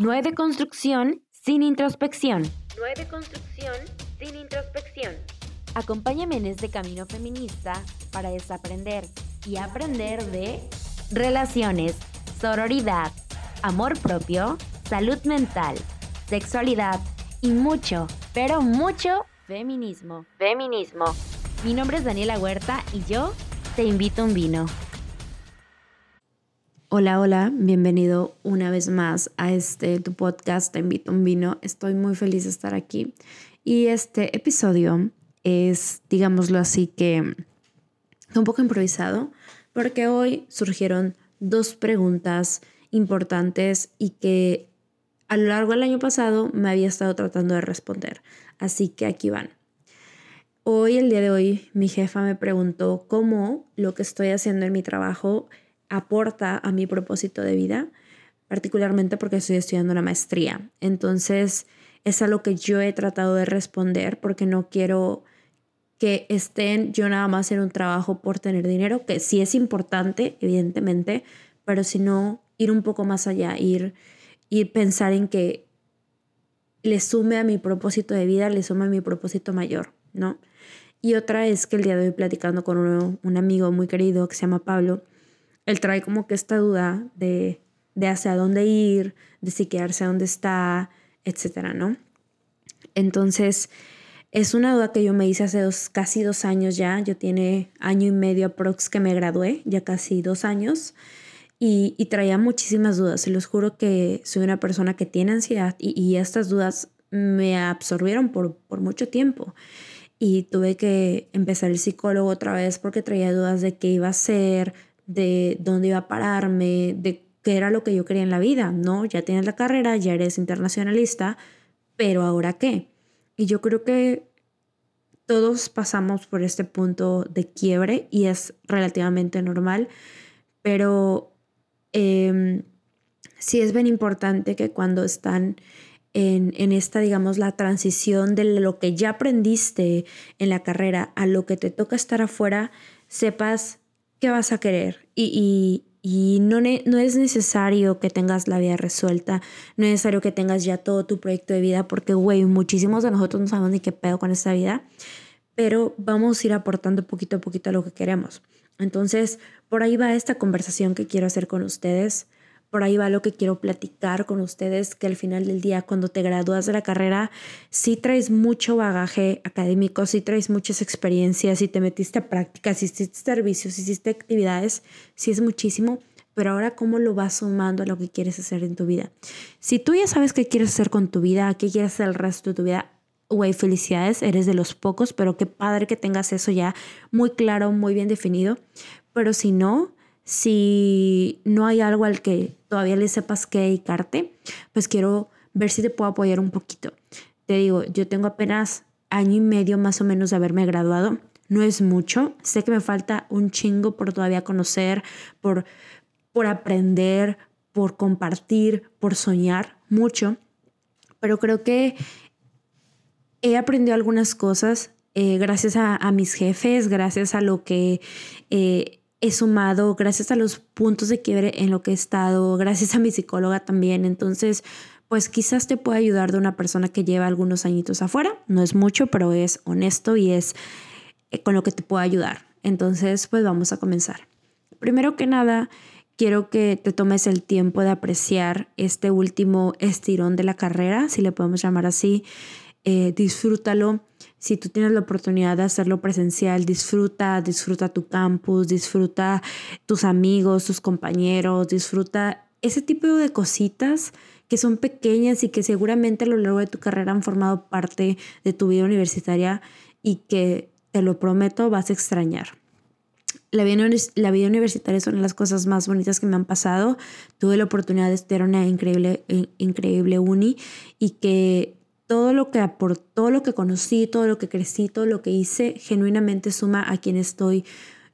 No hay deconstrucción sin introspección. No hay deconstrucción sin introspección. Acompáñame en este camino feminista para desaprender y aprender de relaciones, sororidad, amor propio, salud mental, sexualidad y mucho, pero mucho feminismo. Feminismo. Mi nombre es Daniela Huerta y yo te invito a un vino. Hola, hola, bienvenido una vez más a este tu podcast Te invito a un vino. Estoy muy feliz de estar aquí. Y este episodio es, digámoslo así, que un poco improvisado, porque hoy surgieron dos preguntas importantes y que a lo largo del año pasado me había estado tratando de responder. Así que aquí van. Hoy, el día de hoy, mi jefa me preguntó cómo lo que estoy haciendo en mi trabajo aporta a mi propósito de vida, particularmente porque estoy estudiando una maestría. Entonces, es a lo que yo he tratado de responder porque no quiero que estén yo nada más en un trabajo por tener dinero, que sí es importante, evidentemente, pero si no, ir un poco más allá, ir, ir pensar en que le sume a mi propósito de vida, le sume a mi propósito mayor, ¿no? Y otra es que el día de hoy platicando con un amigo muy querido que se llama Pablo, él trae como que esta duda de, de hacia dónde ir, de si quedarse donde está, etcétera, ¿no? Entonces, es una duda que yo me hice hace dos, casi dos años ya. Yo tiene año y medio aprox que me gradué, ya casi dos años. Y, y traía muchísimas dudas. Se los juro que soy una persona que tiene ansiedad y, y estas dudas me absorbieron por, por mucho tiempo. Y tuve que empezar el psicólogo otra vez porque traía dudas de qué iba a hacer, de dónde iba a pararme, de qué era lo que yo quería en la vida, ¿no? Ya tienes la carrera, ya eres internacionalista, pero ahora qué? Y yo creo que todos pasamos por este punto de quiebre y es relativamente normal, pero eh, sí es bien importante que cuando están en, en, esta, digamos, la transición de lo que ya aprendiste en la carrera a lo que te toca estar afuera, sepas qué vas a querer. Y, y, no, no es necesario que tengas la vida resuelta, no es necesario que tengas ya todo tu proyecto de vida, porque, güey, muchísimos de nosotros no sabemos ni qué pedo con esta vida, pero vamos a ir aportando poquito a poquito a lo que queremos. Entonces, por ahí va esta conversación que quiero hacer con ustedes por ahí va lo que quiero platicar con ustedes, que al final del día, cuando te gradúas de la carrera, sí traes mucho bagaje académico, sí traes muchas experiencias, si te metiste a prácticas, hiciste servicios, hiciste actividades, sí es muchísimo, pero ahora cómo lo vas sumando a lo que quieres hacer en tu vida. Si tú ya sabes qué quieres hacer con tu vida, qué quieres hacer el resto de tu vida, güey, felicidades, eres de los pocos, pero qué padre que tengas eso ya muy claro, muy bien definido. Pero si no, si no hay algo al que todavía le sepas qué dedicarte, pues quiero ver si te puedo apoyar un poquito. Te digo, yo tengo apenas año y medio más o menos de haberme graduado. No es mucho. Sé que me falta un chingo por todavía conocer, por, por aprender, por compartir, por soñar mucho. Pero creo que he aprendido algunas cosas eh, gracias a, mis jefes, gracias a lo que eh, he sumado gracias a los puntos de quiebre en lo que he estado, gracias a mi psicóloga también. Entonces, pues quizás te pueda ayudar de una persona que lleva algunos añitos afuera. No es mucho, pero es honesto y es eh, con lo que te pueda ayudar. Entonces, pues vamos a comenzar. Primero que nada, quiero que te tomes el tiempo de apreciar este último estirón de la carrera, si le podemos llamar así. Eh, disfrútalo si tú tienes la oportunidad de hacerlo presencial, disfruta, disfruta tu campus, disfruta tus amigos, tus compañeros, disfruta ese tipo de cositas que son pequeñas y que seguramente a lo largo de tu carrera han formado parte de tu vida universitaria y que, te lo prometo, vas a extrañar. La vida, universitaria es una de las cosas más bonitas que me han pasado. Tuve la oportunidad de estudiar una increíble, increíble uni y que todo lo que aportó, todo lo que conocí, todo lo que crecí, todo lo que hice, genuinamente suma a quien estoy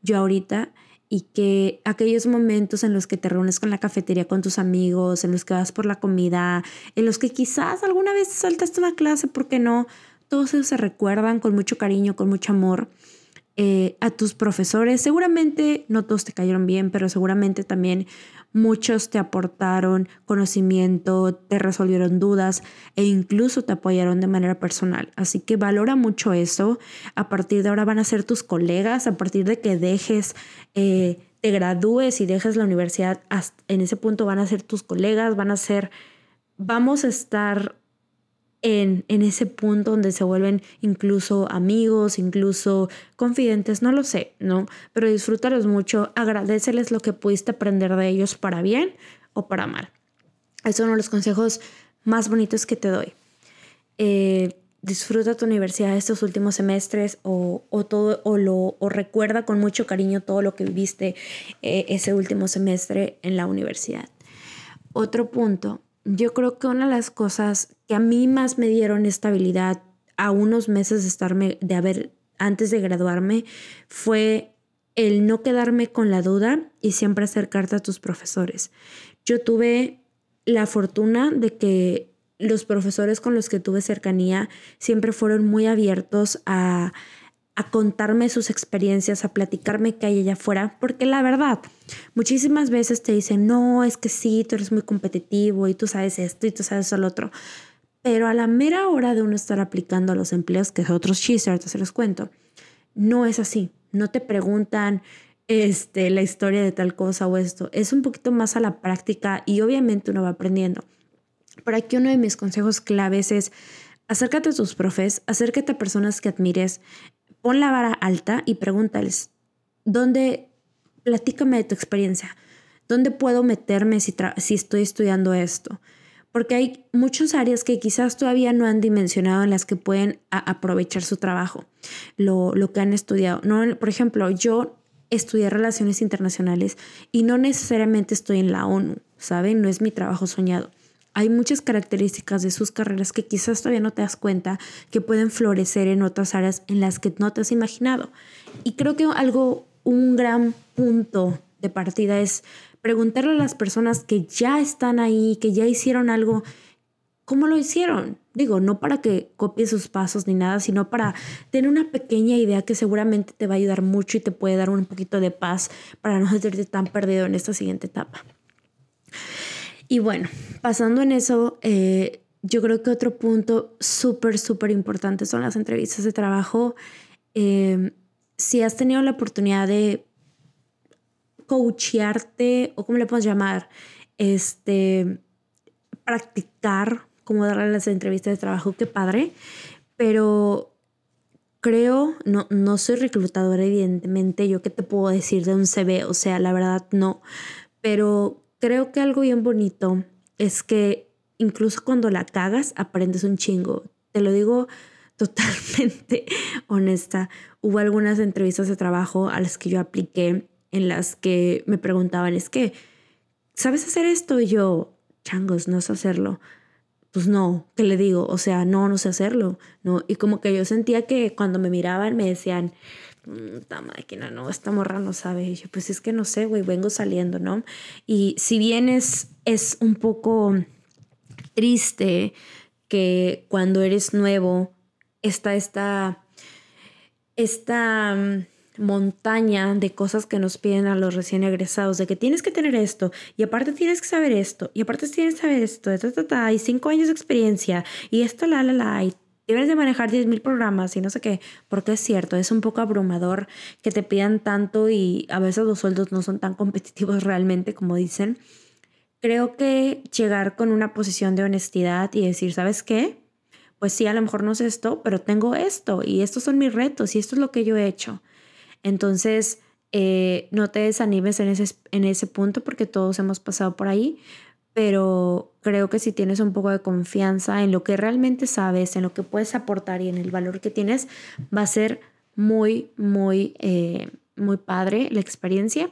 yo ahorita y que aquellos momentos en los que te reúnes con la cafetería con tus amigos, en los que vas por la comida, en los que quizás alguna vez saltaste una clase, ¿por qué no? Todos esos se recuerdan con mucho cariño, con mucho amor. Eh, a tus profesores, seguramente no todos te cayeron bien, pero seguramente también muchos te aportaron conocimiento, te resolvieron dudas e incluso te apoyaron de manera personal. Así que valora mucho eso. A partir de ahora van a ser tus colegas, a partir de que dejes, eh, te gradúes y dejes la universidad, en ese punto van a ser tus colegas, van a ser, vamos a estar en, ese punto donde se vuelven incluso amigos, incluso confidentes, no lo sé, ¿no? Pero disfrútalos mucho, agradeceles lo que pudiste aprender de ellos para bien o para mal. Es uno de los consejos más bonitos que te doy. Eh, disfruta tu universidad estos últimos semestres o, todo, o, lo, o recuerda con mucho cariño todo lo que viviste eh, ese último semestre en la universidad. Otro punto yo creo que una de las cosas que a mí más me dieron estabilidad a unos meses de estarme, de haber, antes de graduarme, fue el no quedarme con la duda y siempre acercarte a tus profesores. Yo tuve la fortuna de que los profesores con los que tuve cercanía siempre fueron muy abiertos a, a contarme sus experiencias, a platicarme que hay allá afuera, porque la verdad, muchísimas veces te dicen, no, es que sí, tú eres muy competitivo y tú sabes esto y tú sabes lo otro. Pero a la mera hora de uno estar aplicando a los empleos, que es otros chistes, ahorita se los cuento, no es así. No te preguntan este, la historia de tal cosa o esto. Es un poquito más a la práctica y obviamente uno va aprendiendo. Por aquí uno de mis consejos claves es acércate a tus profes, acércate a personas que admires, pon la vara alta y pregúntales, ¿dónde, platícame de tu experiencia? ¿Dónde puedo meterme si, si estoy estudiando esto? Porque hay muchas áreas que quizás todavía no han dimensionado en las que pueden aprovechar su trabajo, lo, lo que han estudiado. No, por ejemplo, yo estudié relaciones internacionales y no necesariamente estoy en la ONU, ¿saben? No es mi trabajo soñado hay muchas características de sus carreras que quizás todavía no te das cuenta que pueden florecer en otras áreas en las que no te has imaginado. Y creo que algo, un gran punto de partida es preguntarle a las personas que ya están ahí, que ya hicieron algo, ¿cómo lo hicieron? Digo, no para que copies sus pasos ni nada, sino para tener una pequeña idea que seguramente te va a ayudar mucho y te puede dar un poquito de paz para no sentirte tan perdido en esta siguiente etapa. Y bueno, pasando en eso, eh, yo creo que otro punto súper, súper importante son las entrevistas de trabajo. Em, si has tenido la oportunidad de coachearte o como le podemos llamar, este, practicar cómo darle las entrevistas de trabajo, qué padre, pero creo, no, no soy reclutadora evidentemente, yo qué te puedo decir de un CV, o sea, la verdad no, pero creo que algo bien bonito es que incluso cuando la cagas, aprendes un chingo. Te lo digo totalmente honesta. Hubo algunas entrevistas de trabajo a las que yo apliqué en las que me preguntaban, es que, ¿sabes hacer esto? Y yo, changos, no sé hacerlo. Pues no, ¿qué le digo? O sea, no, no sé hacerlo. No, y como que yo sentía que cuando me miraban me decían, esta máquina, no, esta morra no sabe. Y yo, pues es que no sé, güey, vengo saliendo, ¿no? Y si bien es, es un poco triste que cuando eres nuevo está esta, esta mm, montaña de cosas que nos piden a los recién egresados, de que tienes que tener esto, y aparte tienes que saber esto, y aparte tienes que saber esto, y cinco años de experiencia, y esto, la, la, la, y debes de manejar 10.000 programas y no sé qué, porque es cierto, es un poco abrumador que te pidan tanto y a veces los sueldos no son tan competitivos realmente como dicen. Creo que llegar con una posición de honestidad y decir, ¿sabes qué? Pues sí, a lo mejor no sé esto, pero tengo esto y estos son mis retos y esto es lo que yo he hecho. Entonces, eh, no te desanimes en ese, en ese punto porque todos hemos pasado por ahí, pero creo que si tienes un poco de confianza en lo que realmente sabes, en lo que puedes aportar y en el valor que tienes, va a ser muy, muy, eh, muy padre la experiencia.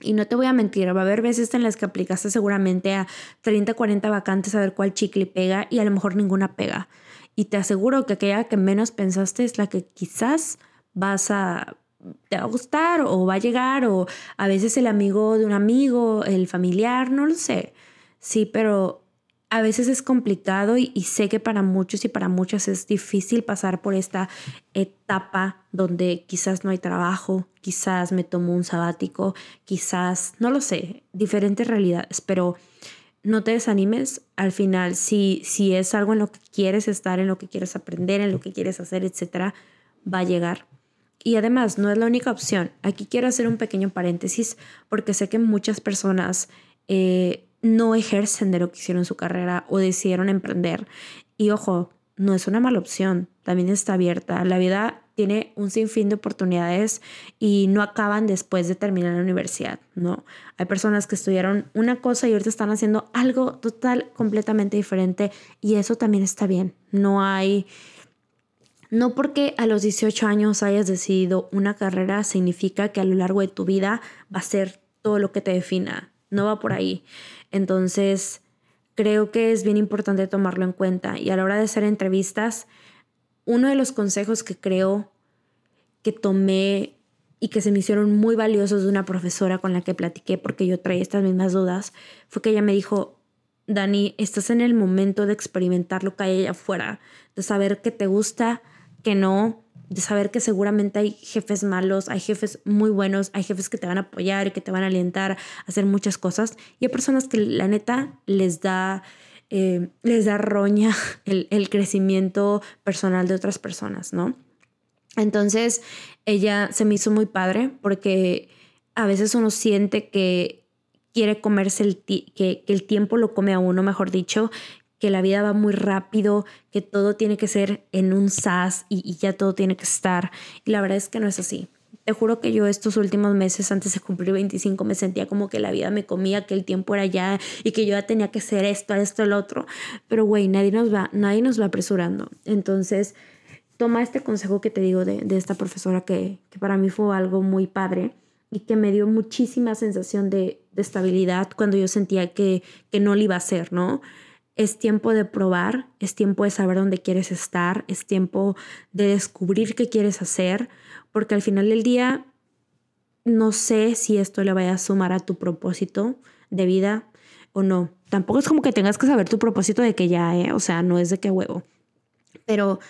Y no te voy a mentir, va a haber veces en las que aplicaste seguramente a 30, 40 vacantes a ver cuál chicle pega y a lo mejor ninguna pega. Y te aseguro que aquella que menos pensaste es la que quizás vas a te va a gustar o va a llegar o a veces el amigo de un amigo, el familiar, no lo sé. Sí, pero a veces es complicado y, sé que para muchos y para muchas es difícil pasar por esta etapa donde quizás no hay trabajo, quizás me tomo un sabático, quizás, no lo sé, diferentes realidades, pero no te desanimes. Al final, si, si es algo en lo que quieres estar, en lo que quieres aprender, en lo que quieres hacer, etcétera, va a llegar. Y además, no es la única opción. Aquí quiero hacer un pequeño paréntesis porque sé que muchas personas eh, no ejercen de lo que hicieron en su carrera o decidieron emprender. Y ojo, no es una mala opción, también está abierta. La vida tiene un sinfín de oportunidades y no acaban después de terminar la universidad, ¿no? Hay personas que estudiaron una cosa y ahorita están haciendo algo total, completamente diferente y eso también está bien. No hay... No porque a los 18 años hayas decidido una carrera significa que a lo largo de tu vida va a ser todo lo que te defina. No va por ahí. Entonces, creo que es bien importante tomarlo en cuenta. Y a la hora de hacer entrevistas, uno de los consejos que creo que tomé y que se me hicieron muy valiosos de una profesora con la que platiqué porque yo traía estas mismas dudas, fue que ella me dijo, Dani, estás en el momento de experimentar lo que hay allá afuera, de saber qué te gusta, qué no, de saber que seguramente hay jefes malos, hay jefes muy buenos, hay jefes que te van a apoyar y que te van a alentar a hacer muchas cosas. Y hay personas que la neta les da, eh, les da roña el, el crecimiento personal de otras personas, ¿no? Entonces, ella se me hizo muy padre porque a veces uno siente que quiere comerse el, que, que, el tiempo lo come a uno, mejor dicho, que la vida va muy rápido, que todo tiene que ser en un SAS y, ya todo tiene que estar. Y la verdad es que no es así. Te juro que yo estos últimos meses antes de cumplir 25 me sentía como que la vida me comía, que el tiempo era ya y que yo ya tenía que hacer esto, esto, el otro. Pero güey, nadie nos va, nadie nos va apresurando. Entonces, toma este consejo que te digo de, esta profesora que, para mí fue algo muy padre y que me dio muchísima sensación de, de estabilidad cuando yo sentía que, que no lo iba a hacer, ¿no? Es tiempo de probar, es tiempo de saber dónde quieres estar, es tiempo de descubrir qué quieres hacer, porque al final del día no sé si esto le vaya a sumar a tu propósito de vida o no. Tampoco es como que tengas que saber tu propósito de que ya, ¿eh? o sea, no es de qué huevo. Pero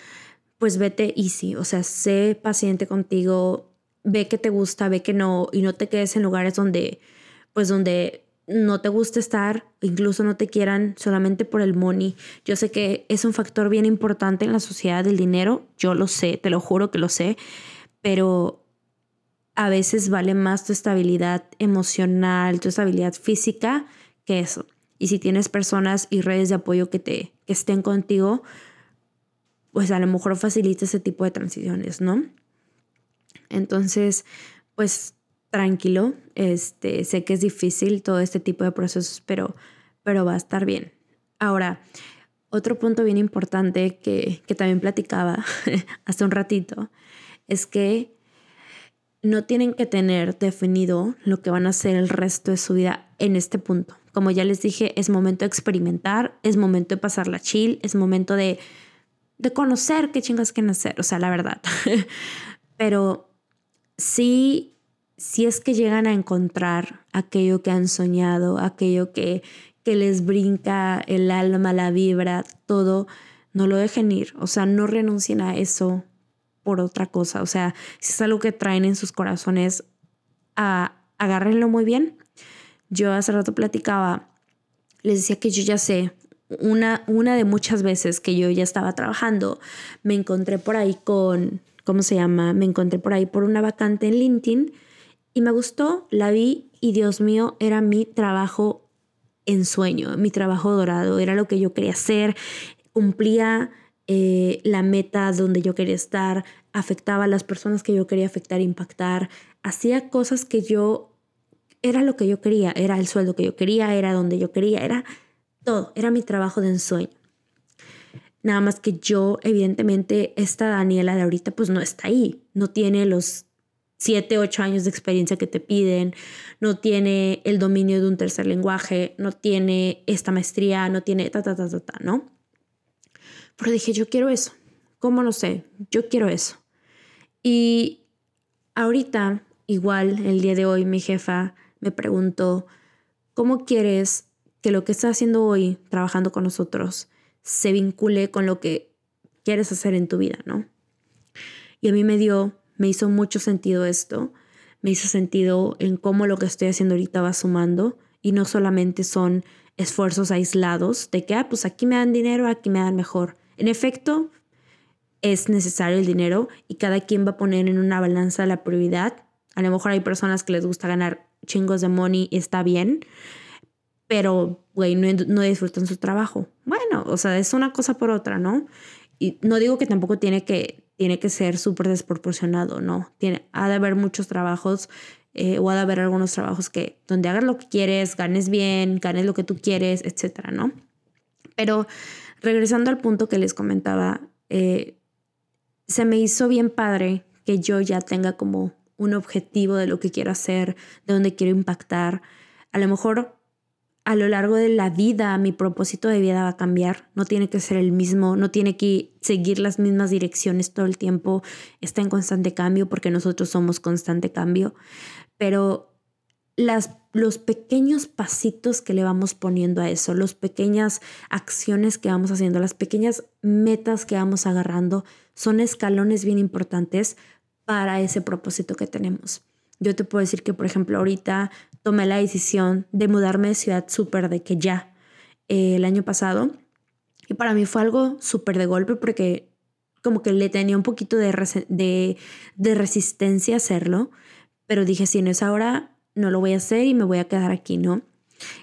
pues vete easy, o sea, sé paciente contigo, ve que te gusta, ve que no, y no te quedes en lugares donde, pues donde no te gusta estar, incluso no te quieran solamente por el money. Yo sé que es un factor bien importante en la sociedad del dinero, yo lo sé, te lo juro que lo sé, pero a veces vale más tu estabilidad emocional, tu estabilidad física que eso. Y si tienes personas y redes de apoyo que te que estén contigo, pues a lo mejor facilita ese tipo de transiciones, ¿no? Entonces, pues tranquilo. Este, sé que es difícil todo este tipo de procesos, pero, pero va a estar bien. Ahora, otro punto bien importante que, que también platicaba hace un ratito es que no tienen que tener definido lo que van a hacer el resto de su vida en este punto. Como ya les dije, es momento de experimentar, es momento de pasar la chill, es momento de, de conocer qué chingas quieren hacer, o sea, la verdad. Pero sí si es que llegan a encontrar aquello que han soñado, aquello que, que les brinca el alma, la vibra, todo, no lo dejen ir. O sea, no renuncien a eso por otra cosa. O sea, si es algo que traen en sus corazones, a, agárrenlo muy bien. Yo hace rato platicaba, les decía que yo ya sé, una, una de muchas veces que yo ya estaba trabajando, me encontré por ahí con, ¿cómo se llama? Me encontré por ahí por una vacante en LinkedIn y me gustó, la vi y Dios mío, era mi trabajo en sueño, mi trabajo dorado, era lo que yo quería hacer, cumplía eh, la meta donde yo quería estar, afectaba a las personas que yo quería afectar, impactar, hacía cosas que yo, era lo que yo quería, era el sueldo que yo quería, era donde yo quería, era todo, era mi trabajo de ensueño. Nada más que yo, evidentemente, esta Daniela de ahorita, pues no está ahí, no tiene los siete, ocho años de experiencia que te piden, no tiene el dominio de un tercer lenguaje, no tiene esta maestría, no tiene ta, ta, ta, ta, ta, ¿no? Pero dije, yo quiero eso. ¿Cómo no sé? Yo quiero eso. Y ahorita, igual, el día de hoy, mi jefa me preguntó, ¿cómo quieres que lo que estás haciendo hoy, trabajando con nosotros, se vincule con lo que quieres hacer en tu vida, ¿no? Y a mí me dio, me hizo mucho sentido esto, me hizo sentido en cómo lo que estoy haciendo ahorita va sumando y no solamente son esfuerzos aislados de que, ah, pues aquí me dan dinero, aquí me dan mejor. En efecto, es necesario el dinero y cada quien va a poner en una balanza la prioridad. A lo mejor hay personas que les gusta ganar chingos de money y está bien, pero, güey, no, no disfrutan su trabajo. Bueno, o sea, es una cosa por otra, ¿no? Y no digo que tampoco tiene que, tiene que ser súper desproporcionado, ¿no? Tiene, ha de haber muchos trabajos eh, o ha de haber algunos trabajos que donde hagas lo que quieres, ganes bien, ganes lo que tú quieres, etcétera, ¿no? Pero regresando al punto que les comentaba, eh, se me hizo bien padre que yo ya tenga como un objetivo de lo que quiero hacer, de dónde quiero impactar. A lo mejor a lo largo de la vida mi propósito de vida va a cambiar, no tiene que ser el mismo, no tiene que seguir las mismas direcciones todo el tiempo, está en constante cambio porque nosotros somos constante cambio, pero los pequeños pasitos que le vamos poniendo a eso, las pequeñas acciones que vamos haciendo, las pequeñas metas que vamos agarrando, son escalones bien importantes para ese propósito que tenemos. Yo te puedo decir que, por ejemplo, ahorita tomé la decisión de mudarme de ciudad súper de que ya eh, el año pasado. Y para mí fue algo súper de golpe porque como que le tenía un poquito de, de, resistencia a hacerlo. Pero dije, si no es ahora, no lo voy a hacer y me voy a quedar aquí, ¿no?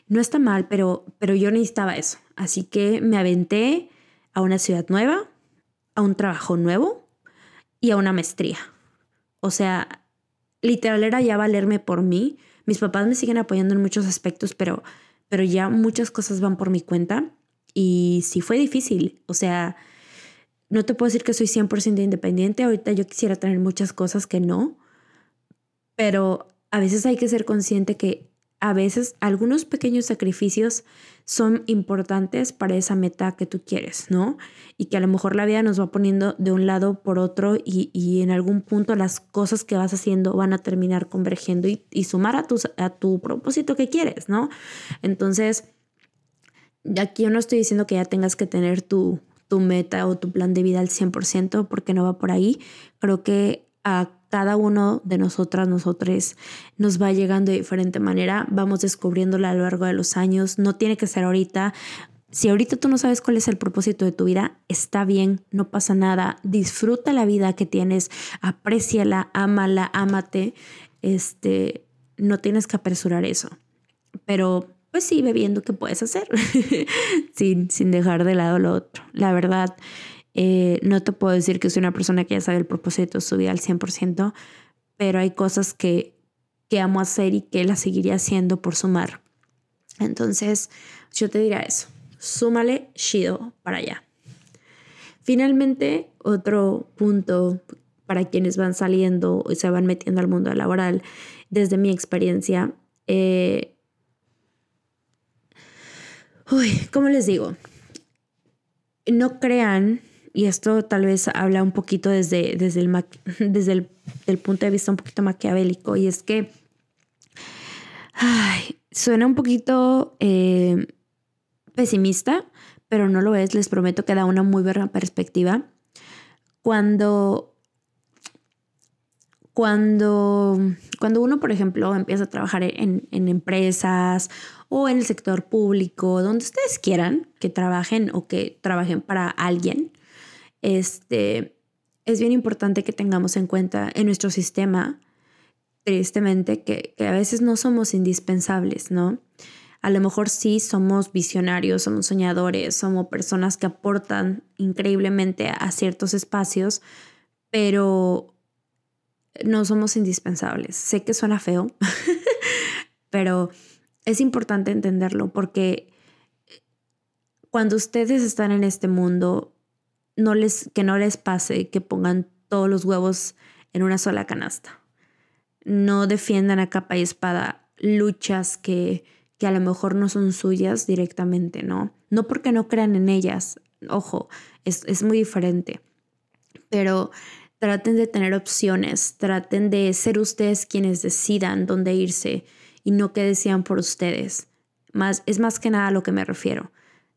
No está mal, pero, pero yo necesitaba eso. Así que me aventé a una ciudad nueva, a un trabajo nuevo y a una maestría. O sea, literal era ya valerme por mí. Mis papás me siguen apoyando en muchos aspectos, pero, pero ya muchas cosas van por mi cuenta. Y sí fue difícil. O sea, no te puedo decir que soy 100% independiente. Ahorita yo quisiera tener muchas cosas que no. Pero a veces hay que ser consciente que a veces algunos pequeños sacrificios son importantes para esa meta que tú quieres, ¿no? Y que a lo mejor la vida nos va poniendo de un lado por otro y, en algún punto las cosas que vas haciendo van a terminar convergiendo y, sumar a, a tu propósito que quieres, ¿no? Entonces, aquí yo no estoy diciendo que ya tengas que tener tu, tu meta o tu plan de vida al 100% porque no va por ahí. Creo que a cada uno de nosotras, nosotros nos va llegando de diferente manera, vamos descubriéndola a lo largo de los años, no tiene que ser ahorita. Si ahorita tú no sabes cuál es el propósito de tu vida, está bien, no pasa nada, disfruta la vida que tienes, apréciala, ámala, ámate, este, no tienes que apresurar eso. Pero pues sí, viendo qué puedes hacer sin, sin dejar de lado lo otro. La verdad, eh, no te puedo decir que soy una persona que ya sabe el propósito de su vida al 100%, pero hay cosas que, que amo hacer y que las seguiría haciendo por sumar. Entonces, yo te diría eso, súmale Shido para allá. Finalmente, otro punto para quienes van saliendo y se van metiendo al mundo laboral, desde mi experiencia, eh, uy, ¿cómo les digo? No crean y esto tal vez habla un poquito desde, desde, el, desde el punto de vista un poquito maquiavélico, y es que suena un poquito eh, pesimista, pero no lo es, les prometo que da una muy buena perspectiva. Cuando, cuando, cuando uno, por ejemplo, empieza a trabajar en, en empresas o en el sector público, donde ustedes quieran que trabajen o que trabajen para alguien, este, es bien importante que tengamos en cuenta en nuestro sistema, tristemente, que, a veces no somos indispensables, ¿no? A lo mejor sí somos visionarios, somos soñadores, somos personas que aportan increíblemente a ciertos espacios, pero no somos indispensables. Sé que suena feo, pero es importante entenderlo porque cuando ustedes están en este mundo, no les, que no les pase que pongan todos los huevos en una sola canasta. No defiendan a capa y espada luchas que, que a lo mejor no son suyas directamente, ¿no? No porque no crean en ellas, ojo, es, es muy diferente, pero traten de tener opciones, traten de ser ustedes quienes decidan dónde irse y no que decían por ustedes. Más, es más que nada a lo que me refiero.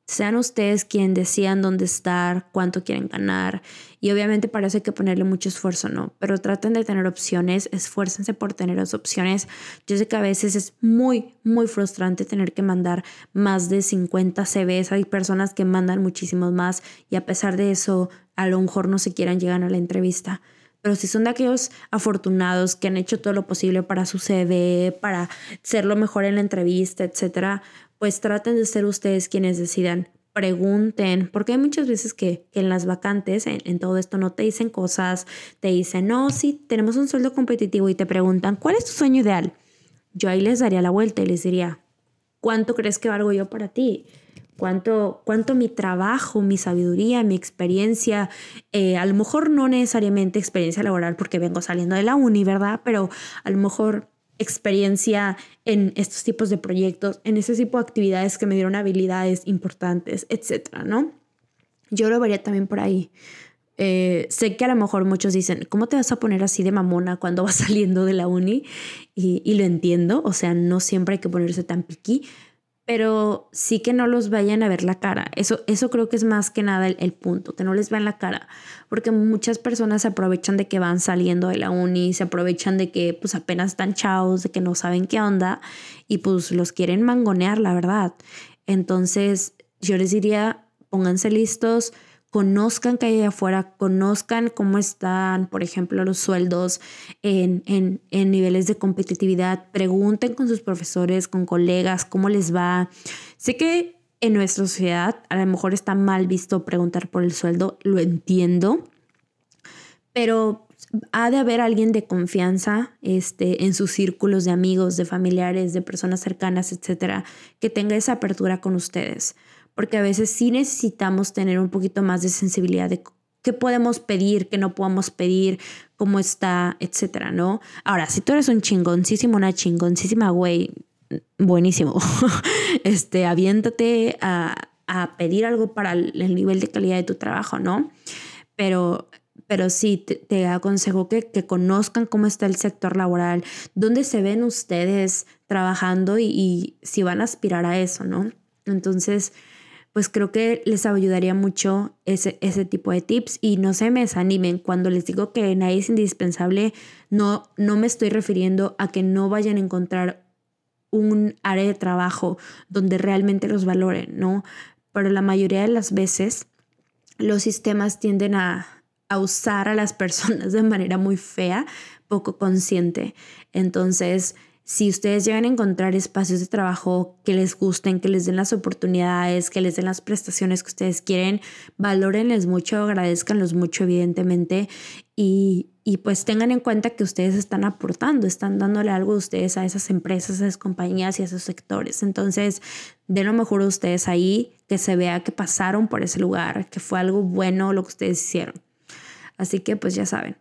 Sean ustedes quien decían dónde estar, cuánto quieren ganar. Y obviamente parece que ponerle mucho esfuerzo, ¿no? Pero traten de tener opciones, esfuércense por tener las opciones. Yo sé que a veces es muy, muy frustrante tener que mandar más de 50 CVs. Hay personas que mandan muchísimos más y a pesar de eso, a lo mejor no se quieran llegar a la entrevista. Pero si son de aquellos afortunados que han hecho todo lo posible para su CV, para ser lo mejor en la entrevista, etcétera, pues traten de ser ustedes quienes decidan. Pregunten, porque hay muchas veces que, en las vacantes, en, todo esto, no te dicen cosas, te dicen, no, sí, tenemos un sueldo competitivo y te preguntan, ¿cuál es tu sueño ideal? Yo ahí les daría la vuelta y les diría, ¿cuánto crees que valgo yo para ti? Cuánto, cuánto mi trabajo, mi sabiduría, mi experiencia, eh, a lo mejor no necesariamente experiencia laboral porque vengo saliendo de la uni, ¿verdad? Pero a lo mejor experiencia en estos tipos de proyectos, en ese tipo de actividades que me dieron habilidades importantes, etcétera, ¿no? Yo lo vería también por ahí. Eh, sé que a lo mejor muchos dicen, ¿cómo te vas a poner así de mamona cuando vas saliendo de la uni? Y, y lo entiendo, o sea, no siempre hay que ponerse tan piqui, pero sí que no los vayan a ver la cara. Eso, eso creo que es más que nada el, punto, que no les vean la cara, porque muchas personas se aprovechan de que van saliendo de la uni, se aprovechan de que pues apenas están chavos, de que no saben qué onda y pues los quieren mangonear, la verdad. Entonces yo les diría, pónganse listos, conozcan que hay afuera, conozcan cómo están, por ejemplo, los sueldos en, en, niveles de competitividad, pregunten con sus profesores, con colegas, cómo les va. Sé que en nuestra sociedad a lo mejor está mal visto preguntar por el sueldo, lo entiendo, pero ha de haber alguien de confianza este, en sus círculos de amigos, de familiares, de personas cercanas, etcétera, que tenga esa apertura con ustedes porque a veces sí necesitamos tener un poquito más de sensibilidad de qué podemos pedir, qué no podemos pedir, cómo está, etcétera, ¿no? Ahora, si tú eres un chingoncísimo, una chingoncísima, güey, buenísimo. este, aviéntate a, pedir algo para el nivel de calidad de tu trabajo, ¿no? Pero pero sí te, aconsejo que, que, conozcan cómo está el sector laboral, dónde se ven ustedes trabajando y, si van a aspirar a eso, ¿no? Entonces, pues creo que les ayudaría mucho ese, ese tipo de tips y no se me desanimen. Cuando les digo que nadie es indispensable, no, no me estoy refiriendo a que no vayan a encontrar un área de trabajo donde realmente los valoren, ¿no? Pero la mayoría de las veces los sistemas tienden a, a usar a las personas de manera muy fea, poco consciente. Entonces, si ustedes llegan a encontrar espacios de trabajo que les gusten, que les den las oportunidades, que les den las prestaciones que ustedes quieren, valórenles mucho, agradezcanlos mucho, evidentemente, y, y pues tengan en cuenta que ustedes están aportando, están dándole algo de ustedes a esas empresas, a esas compañías y a esos sectores. Entonces, de lo mejor a ustedes ahí, que se vea que pasaron por ese lugar, que fue algo bueno lo que ustedes hicieron. Así que pues ya saben.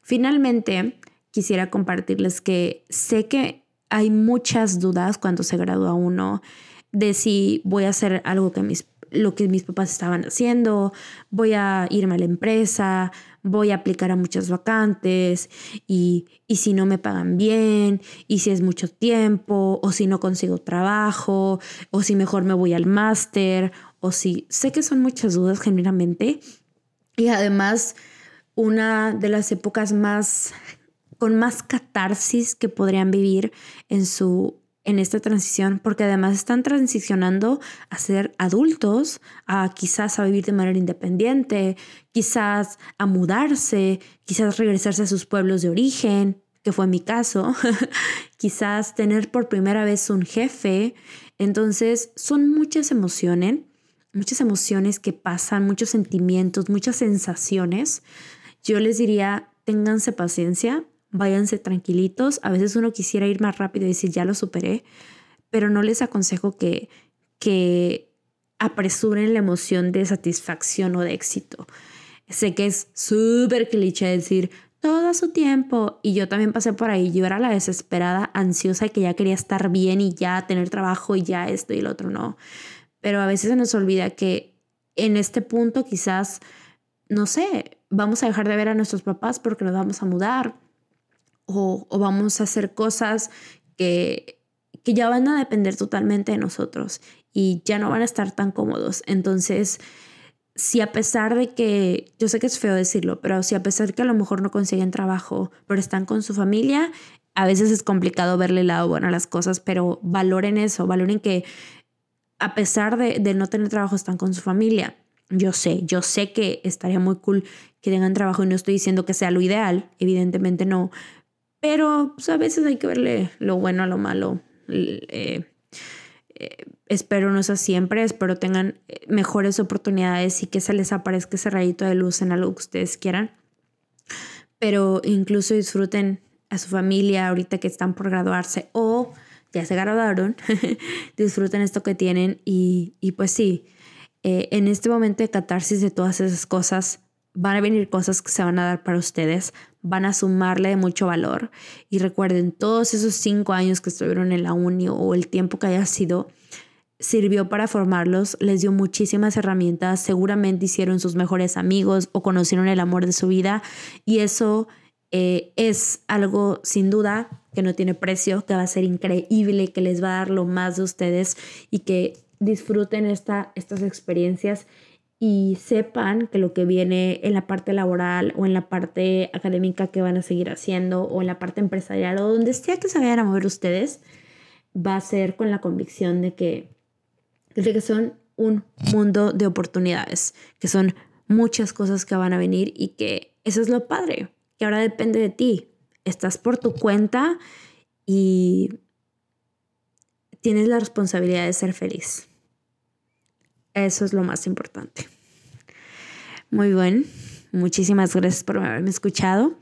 Finalmente, quisiera compartirles que sé que hay muchas dudas cuando se gradúa uno de si voy a hacer algo que mis, lo que mis papás estaban haciendo, voy a irme a la empresa, voy a aplicar a muchas vacantes y, y si no me pagan bien, y si es mucho tiempo, o si no consigo trabajo, o si mejor me voy al máster, o si sé que son muchas dudas genuinamente. Y además, una de las épocas más con más catarsis que podrían vivir en su en esta transición, porque además están transicionando a ser adultos, a quizás a vivir de manera independiente, quizás a mudarse, quizás regresarse a sus pueblos de origen, que fue mi caso, quizás tener por primera vez un jefe. Entonces, son muchas emociones, muchas emociones que pasan, muchos sentimientos, muchas sensaciones. Yo les diría, ténganse paciencia, váyanse tranquilitos. A veces uno quisiera ir más rápido y decir, ya lo superé, pero no les aconsejo que, que apresuren la emoción de satisfacción o de éxito. Sé que es súper cliché decir todo su tiempo y yo también pasé por ahí. Yo era la desesperada, ansiosa que ya quería estar bien y ya tener trabajo y ya esto y el otro no. Pero a veces se nos olvida que en este punto quizás, no sé, vamos a dejar de ver a nuestros papás porque nos vamos a mudar o, vamos a hacer cosas que, que ya van a depender totalmente de nosotros y ya no van a estar tan cómodos. Entonces, si a pesar de que, yo sé que es feo decirlo, pero si a pesar de que a lo mejor no consiguen trabajo, pero están con su familia, a veces es complicado verle el lado bueno a las cosas, pero valoren eso, valoren que a pesar de, de no tener trabajo, están con su familia. Yo sé, yo sé que estaría muy cool que tengan trabajo y no estoy diciendo que sea lo ideal, evidentemente no, pero pues, a veces hay que verle lo bueno a lo malo. Eh, eh, espero no sea siempre, espero tengan eh, mejores oportunidades y que se les aparezca ese rayito de luz en algo que ustedes quieran. Pero incluso disfruten a su familia ahorita que están por graduarse o ya se graduaron, disfruten esto que tienen y, y pues sí, en este momento de catarsis de todas esas cosas, van a venir cosas que se van a dar para ustedes, van a sumarle mucho valor. Y recuerden, todos esos cinco años que estuvieron en la uni o el tiempo que haya sido, sirvió para formarlos, les dio muchísimas herramientas, seguramente hicieron sus mejores amigos o conocieron el amor de su vida y eso eh, es algo sin duda que no tiene precio, que va a ser increíble, que les va a dar lo más de ustedes y que disfruten esta, estas experiencias y sepan que lo que viene en la parte laboral o en la parte académica que van a seguir haciendo o en la parte empresarial o donde sea que se vayan a mover ustedes, va a ser con la convicción de que, de que son un mundo de oportunidades, que son muchas cosas que van a venir y que eso es lo padre, que ahora depende de ti. Estás por tu cuenta y tienes la responsabilidad de ser feliz. Eso es lo más importante. Muy bien. Muchísimas gracias por haberme escuchado.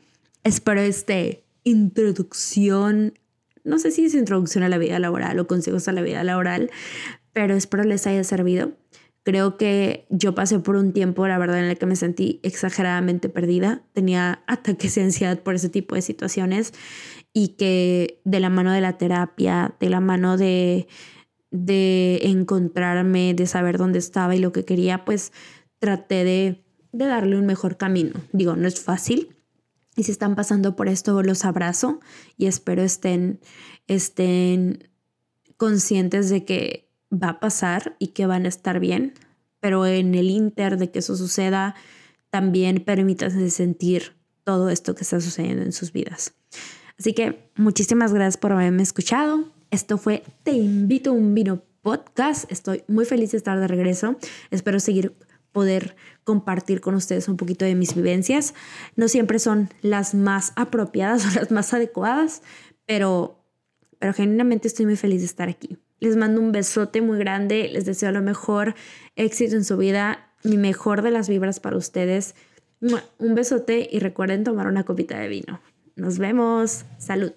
Espero este introducción, no sé si es introducción a la vida laboral o consejos a la vida laboral, pero espero les haya servido. Creo que yo pasé por un tiempo, la verdad, en el que me sentí exageradamente perdida. Tenía ataques de ansiedad por ese tipo de situaciones y que de la mano de la terapia, de la mano de de encontrarme, de saber dónde estaba y lo que quería, pues traté de, darle un mejor camino. Digo, no es fácil. Y si están pasando por esto, los abrazo y espero estén, estén conscientes de que va a pasar y que van a estar bien. Pero en el inter de que eso suceda, también permítanse sentir todo esto que está sucediendo en sus vidas. Así que muchísimas gracias por haberme escuchado. Esto fue Te invito a un vino podcast. Estoy muy feliz de estar de regreso. Espero seguir poder compartir con ustedes un poquito de mis vivencias. No siempre son las más apropiadas o las más adecuadas, pero, pero genuinamente estoy muy feliz de estar aquí. Les mando un besote muy grande, les deseo lo mejor, éxito en su vida, mi mejor de las vibras para ustedes. Un besote y recuerden tomar una copita de vino. Nos vemos. Salud.